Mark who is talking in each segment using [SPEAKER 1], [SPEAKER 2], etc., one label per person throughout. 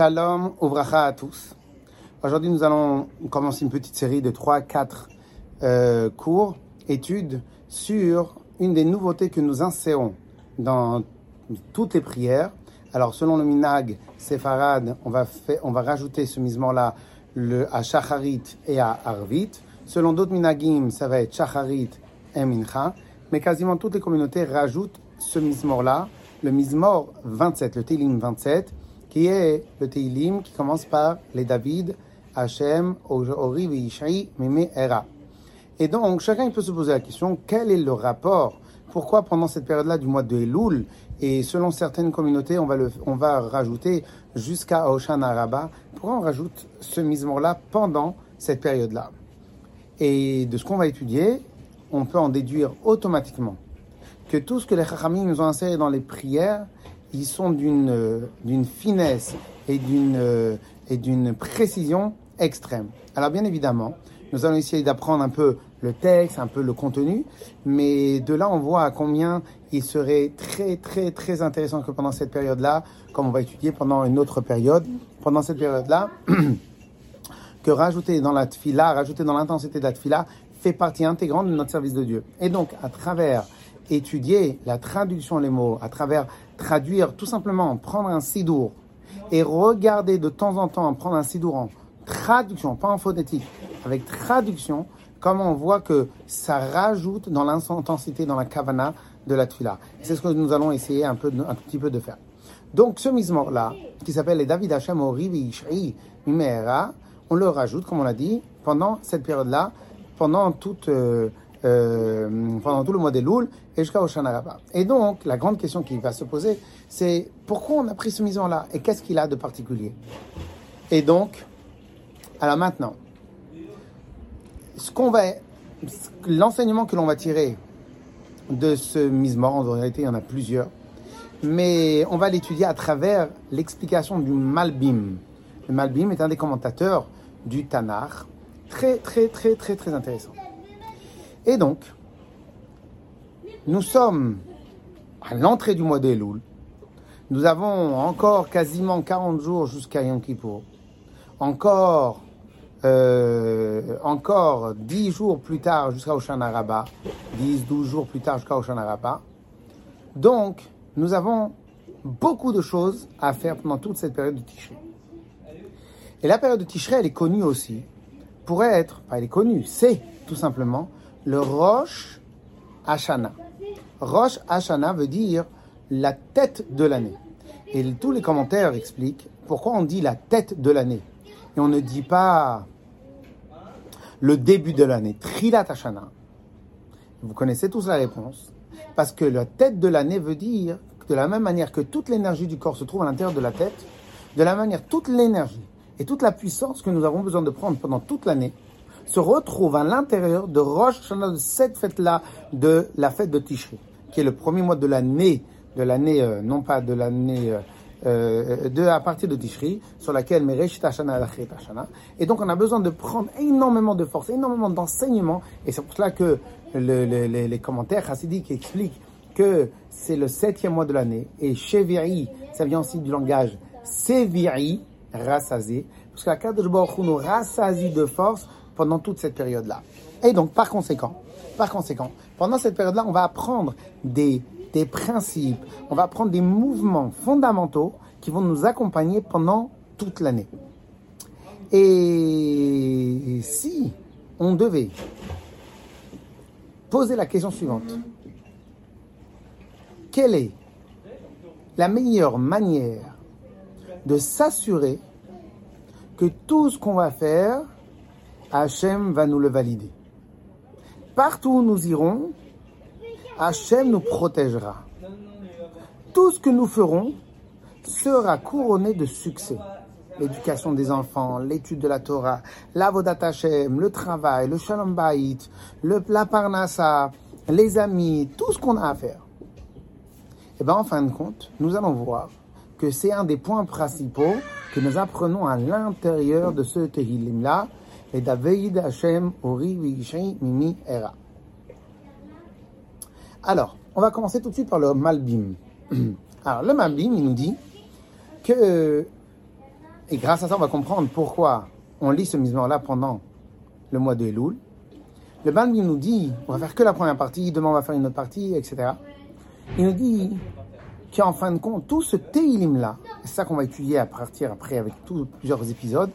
[SPEAKER 1] Shalom, ouvracha à tous. Aujourd'hui, nous allons commencer une petite série de 3-4 euh, cours, études sur une des nouveautés que nous insérons dans toutes les prières. Alors, selon le minag séfarade, on va, on va rajouter ce misement-là à Shacharit et à Arvit. Selon d'autres minagim, ça va être Shacharit et Mincha. Mais quasiment toutes les communautés rajoutent ce mismor-là, le mismor 27, le Télim 27, qui est le Teilim qui commence par les David, Hachem, Ori, Vishai, Mime, Era. Et donc, chacun peut se poser la question, quel est le rapport? Pourquoi pendant cette période-là du mois de Elul, et selon certaines communautés, on va, on va rajouter jusqu'à Oshana Rabba, pourquoi on rajoute ce misement-là pendant cette période-là? Et de ce qu'on va étudier, on peut en déduire automatiquement que tout ce que les Chachamim nous ont inséré dans les prières, ils sont d'une d'une finesse et d'une et d'une précision extrême. Alors bien évidemment, nous allons essayer d'apprendre un peu le texte, un peu le contenu, mais de là on voit à combien il serait très très très intéressant que pendant cette période-là, comme on va étudier pendant une autre période, pendant cette période-là, que rajouter dans la tfila, rajouter dans l'intensité de la tfila fait partie intégrante de notre service de Dieu. Et donc à travers étudier la traduction les mots, à travers traduire tout simplement, prendre un sidour et regarder de temps en temps, prendre un sidour en traduction, pas en phonétique, avec traduction, comment on voit que ça rajoute dans l'intensité, dans la kavana de la tfila. C'est ce que nous allons essayer un, peu, un petit peu de faire. Donc ce mismor-là, qui s'appelle les David Hashem Orivi Mimera, on le rajoute, comme on l'a dit, pendant cette période-là, pendant toute... Euh, euh, pendant tout le mois des Loul et jusqu'à Oshana Et donc, la grande question qui va se poser, c'est pourquoi on a pris ce maison-là et qu'est-ce qu'il a de particulier? Et donc, alors maintenant, ce qu'on va, l'enseignement que l'on va tirer de ce misement, en réalité, il y en a plusieurs, mais on va l'étudier à travers l'explication du Malbim. Le Malbim est un des commentateurs du Tanakh, très, très, très, très, très intéressant. Et donc, nous sommes à l'entrée du mois d'Elul. Nous avons encore quasiment 40 jours jusqu'à Yom. Encore, euh, encore 10 jours plus tard jusqu'à Oshana Rabbah. 10, 12 jours plus tard jusqu'à Oshana Rabbah. Donc, nous avons beaucoup de choses à faire pendant toute cette période de Tishrei. Et la période de Tishrei, elle est connue aussi pour être, elle est connue, c'est tout simplement le Rosh Hashanah. Rosh Hashanah veut dire la tête de l'année. Et tous les commentaires expliquent pourquoi on dit la tête de l'année. Et on ne dit pas le début de l'année, Trilat Hashanah. Vous connaissez tous la réponse. Parce que la tête de l'année veut dire, de la même manière que toute l'énergie du corps se trouve à l'intérieur de la tête, de la même manière, toute l'énergie et toute la puissance que nous avons besoin de prendre pendant toute l'année se retrouve à l'intérieur de Rosh Hashanah, de cette fête-là, de la fête de Tishri, qui est le premier mois de l'année, de l'année, euh, non pas de l'année, euh, euh, de, à partir de Tishri, sur laquelle Mereshit Hashanah Hashanah. Et donc, on a besoin de prendre énormément de force, énormément d'enseignement, et c'est pour cela que les commentaires chassidiques expliquent que c'est le septième mois de l'année, et Sheviri, ça vient aussi du langage Seviri, rassasié, parce que la Kadosh Baruch nous rassasie de force pendant toute cette période-là. Et donc, par conséquent, par conséquent, pendant cette période-là, on va apprendre des, des principes, on va apprendre des mouvements fondamentaux qui vont nous accompagner pendant toute l'année. Et si on devait poser la question suivante, quelle est la meilleure manière de s'assurer que tout ce qu'on va faire Hachem va nous le valider. Partout où nous irons, Hachem nous protégera. Tout ce que nous ferons sera couronné de succès. L'éducation des enfants, l'étude de la Torah, l'avodat Hachem, le travail, le shalom bayit, le, la parnassa, les amis, tout ce qu'on a à faire. Et eh bien en fin de compte, nous allons voir que c'est un des points principaux que nous apprenons à l'intérieur de ce Tehillim-là, et David Hashem Ori Mimi Era. Alors, on va commencer tout de suite par le Malbim. Alors, le Malbim, il nous dit que Et grâce à ça, on va comprendre pourquoi on lit ce misement-là pendant le mois de Elul. Le Balbim nous dit, on va faire que la première partie, demain on va faire une autre partie, etc. Il nous dit qu'en fin de compte, tout ce Teilim-là, c'est ça qu'on va étudier à partir après avec tous plusieurs épisodes,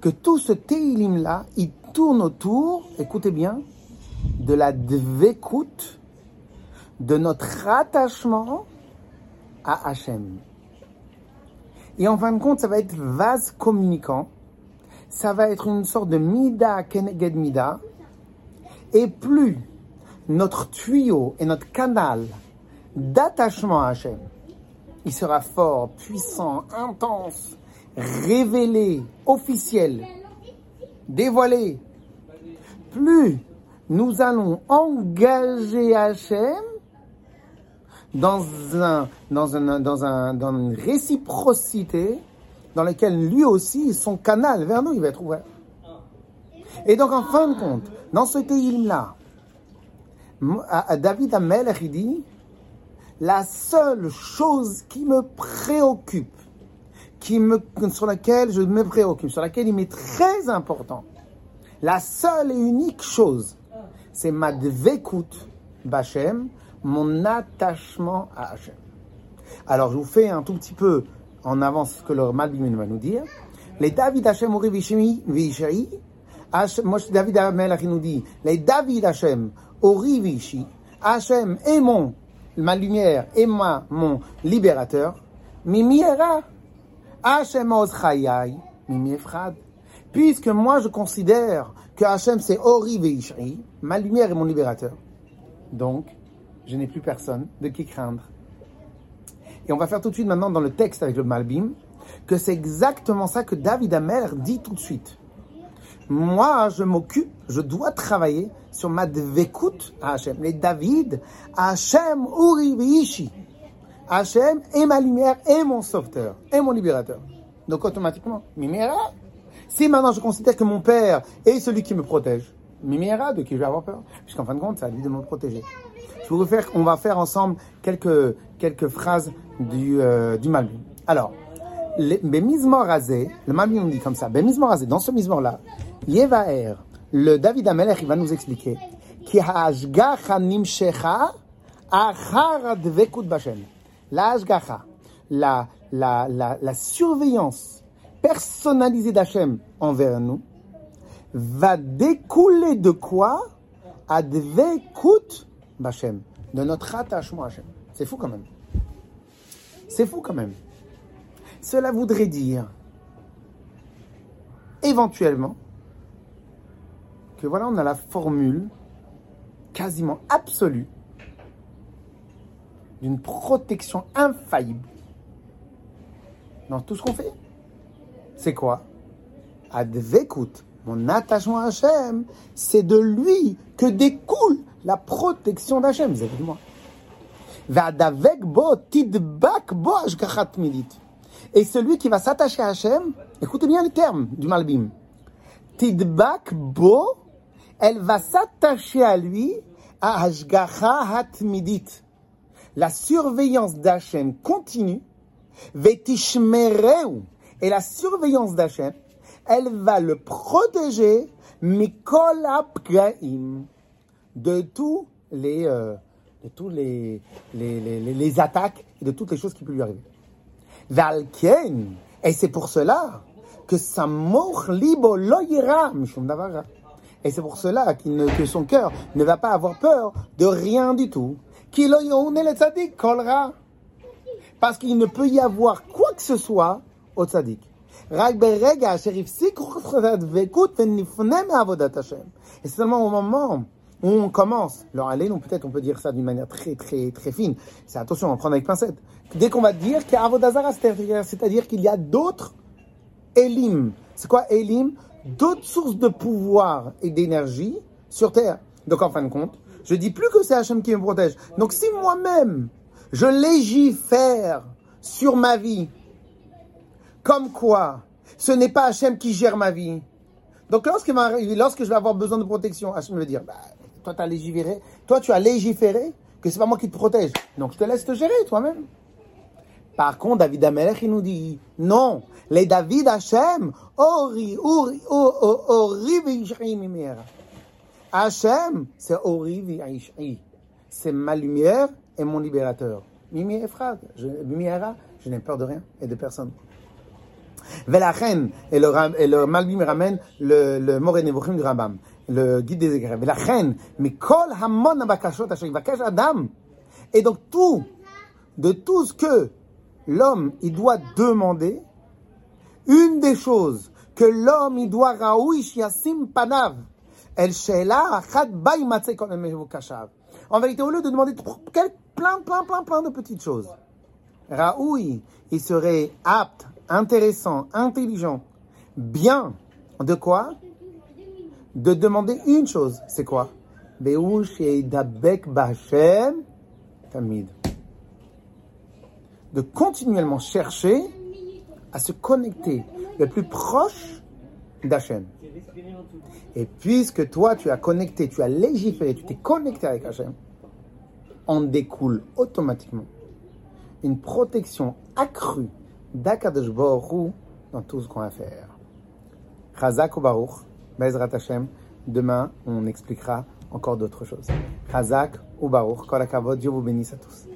[SPEAKER 1] que tout ce Teilim-là, il tourne autour, écoutez bien, de la dvékout, de notre attachement à Hachem. Et en fin de compte, ça va être vase communicant, ça va être une sorte de mida keneged mida, et plus notre tuyau et notre canal d'attachement à Hachem, il sera fort, puissant, intense, révélé, officiel, dévoilé, plus nous allons engager Hachem dans, un, dans, un, dans, un, dans une réciprocité dans laquelle lui aussi, son canal vers nous, il va être ouvert. Et donc, en fin de compte, dans ce pays-là, David Amel, il dit, la seule chose qui me préoccupe, qui me, sur laquelle je me préoccupe, sur laquelle il m'est très important, la seule et unique chose, c'est ma dvekout bachem, mon attachement à Hachem. Alors, je vous fais un tout petit peu en avance ce que le Malbim va nous dire. Les David Hachem Uri Vishai, David Amelach nous dit, les David Hachem Uri Vishi, Hachem est mon, ma lumière, et moi, mon libérateur. Mimi Puisque moi, je considère que Hachem c'est Ori Veishri, ma lumière est mon libérateur. Donc, je n'ai plus personne de qui craindre. Et on va faire tout de suite maintenant dans le texte avec le Malbim, que c'est exactement ça que David Amer dit tout de suite. Moi, je m'occupe, je dois travailler sur ma dvekout à Hachem. Les David, Hachem Uri Veishi. Hachem est ma lumière, et mon sauveteur, et mon libérateur. Donc automatiquement, Mimera. Si maintenant je considère que mon père est celui qui me protège, Mimera, de qui je vais avoir peur, puisqu'en fin de compte, c'est à lui de me protéger on va faire ensemble quelques, quelques phrases du, euh, du Malbim. Alors, le Malbim dit comme ça, dans ce Mizmor-là, Yevaer, le David Amelech, il va nous expliquer, nimshecha achar bashem. La la, la, la, la surveillance personnalisée d'Hachem envers nous, va découler de quoi? Advekut Bachem, de notre attachement à Hachem. C'est fou quand même. C'est fou quand même. Cela voudrait dire, éventuellement, que voilà, on a la formule quasiment absolue d'une protection infaillible dans tout ce qu'on fait. C'est quoi? Advekut, mon attachement à Hachem, c'est de lui que découle la protection d'Hachem vous avez moi? Et celui qui va s'attacher à Hachem, écoutez bien le terme du Malbim. Tidbak bo, elle va s'attacher à lui, à Hashgacha hatmidit. La surveillance d'Hachem continue, vetishmereu. Et la surveillance d'Hachem, elle va le protéger, mikol de tous les, euh, de tous les, les, les, les, attaques et de toutes les choses qui peuvent lui arriver. Valken, et c'est pour cela que sa mort libo loyera, et c'est pour cela que son cœur ne va pas avoir peur de rien du tout. Parce qu'il ne peut y avoir quoi que ce soit au tzaddik. Et c'est seulement au moment on commence, alors allez, non, peut-être on peut dire ça d'une manière très, très, très fine. C'est attention, on prend avec pincette. Dès qu'on va dire c'est-à-dire qu'il y a d'autres Elim. C'est quoi Elim D'autres sources de pouvoir et d'énergie sur Terre. Donc en fin de compte, je dis plus que c'est Hachem qui me protège. Donc si moi-même, je légifère sur ma vie, comme quoi ce n'est pas Hachem qui gère ma vie. Donc lorsque, je vais avoir besoin de protection, Hachem me dire, bah, toi, tu as légiféré. Toi, tu as légiféré que c'est pas moi qui te protège. Donc, je te laisse te gérer toi-même. Par contre, David Amelech, il nous dit, non, les David Hashem, Ori, Ori, Ori, Ori, c'est Ori, Ori, c'est ma lumière et mon libérateur. Mimi je, Mimiera, je n'ai peur de rien et de personne. Velachen, et le, et le Malbim ramène le, le Moré Nevuchim du Rambam, le guide des écrits. Velachen, mais kol hamon abakashot asher vakash adam. Et donc tout, de tout ce que l'homme, il doit demander, une des choses que l'homme, il doit raouish yasim panav, el. En vérité, au lieu de demander plein, plein, plein, plein de petites choses, Raoui, il serait apte, intéressant, intelligent, bien, de quoi? De demander une chose, c'est quoi? De continuellement chercher à se connecter le plus proche d'Hachem. Et puisque toi, tu as connecté, tu as légiféré, tu t'es connecté avec Hachem, en découle automatiquement une protection accrue d'Akadosh Baruch dans tout ce qu'on va faire. Chazak Baruch, Bezrat Hashem, demain on expliquera encore d'autres choses. Chazak Baruch, Kol Dieu vous bénisse à tous.